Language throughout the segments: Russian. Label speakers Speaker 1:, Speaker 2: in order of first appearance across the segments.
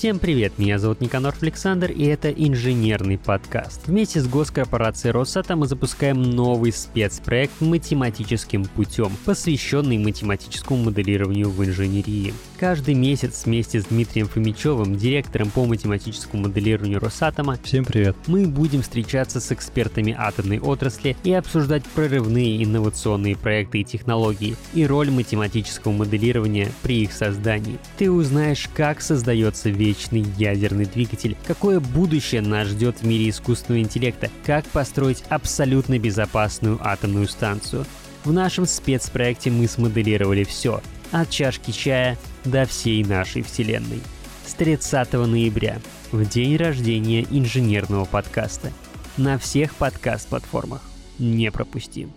Speaker 1: Всем привет, меня зовут Никанор Александр, и это инженерный подкаст. Вместе с госкорпорацией Росатом мы запускаем новый спецпроект математическим путем, посвященный математическому моделированию в инженерии. Каждый месяц вместе с Дмитрием Фомичевым, директором по математическому моделированию Росатома,
Speaker 2: Всем привет.
Speaker 1: мы будем встречаться с экспертами атомной отрасли и обсуждать прорывные инновационные проекты и технологии и роль математического моделирования при их создании. Ты узнаешь, как создается вечный ядерный двигатель, какое будущее нас ждет в мире искусственного интеллекта, как построить абсолютно безопасную атомную станцию. В нашем спецпроекте мы смоделировали все, от чашки чая до всей нашей вселенной. С 30 ноября, в день рождения инженерного подкаста. На всех подкаст-платформах. Не пропусти.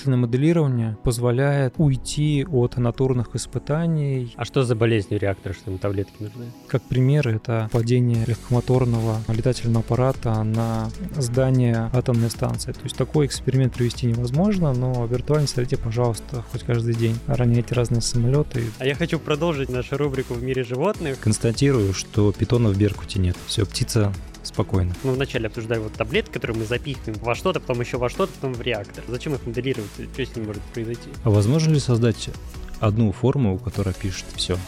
Speaker 2: Численное моделирование позволяет уйти от натурных испытаний.
Speaker 1: А что за болезнь у реактора, что им таблетки нужны?
Speaker 2: Как пример, это падение легкомоторного летательного аппарата на здание атомной станции. То есть такой эксперимент провести невозможно, но виртуально смотрите, пожалуйста, хоть каждый день. Роняйте разные самолеты.
Speaker 1: А я хочу продолжить нашу рубрику в мире животных.
Speaker 3: Констатирую, что питона в Беркуте нет. Все, птица спокойно.
Speaker 1: Мы вначале обсуждали вот таблетки, которые мы запихиваем во что-то, потом еще во что-то, потом в реактор. Зачем их моделировать? Что с ним может произойти?
Speaker 3: А возможно ли создать одну формулу, которая пишет все?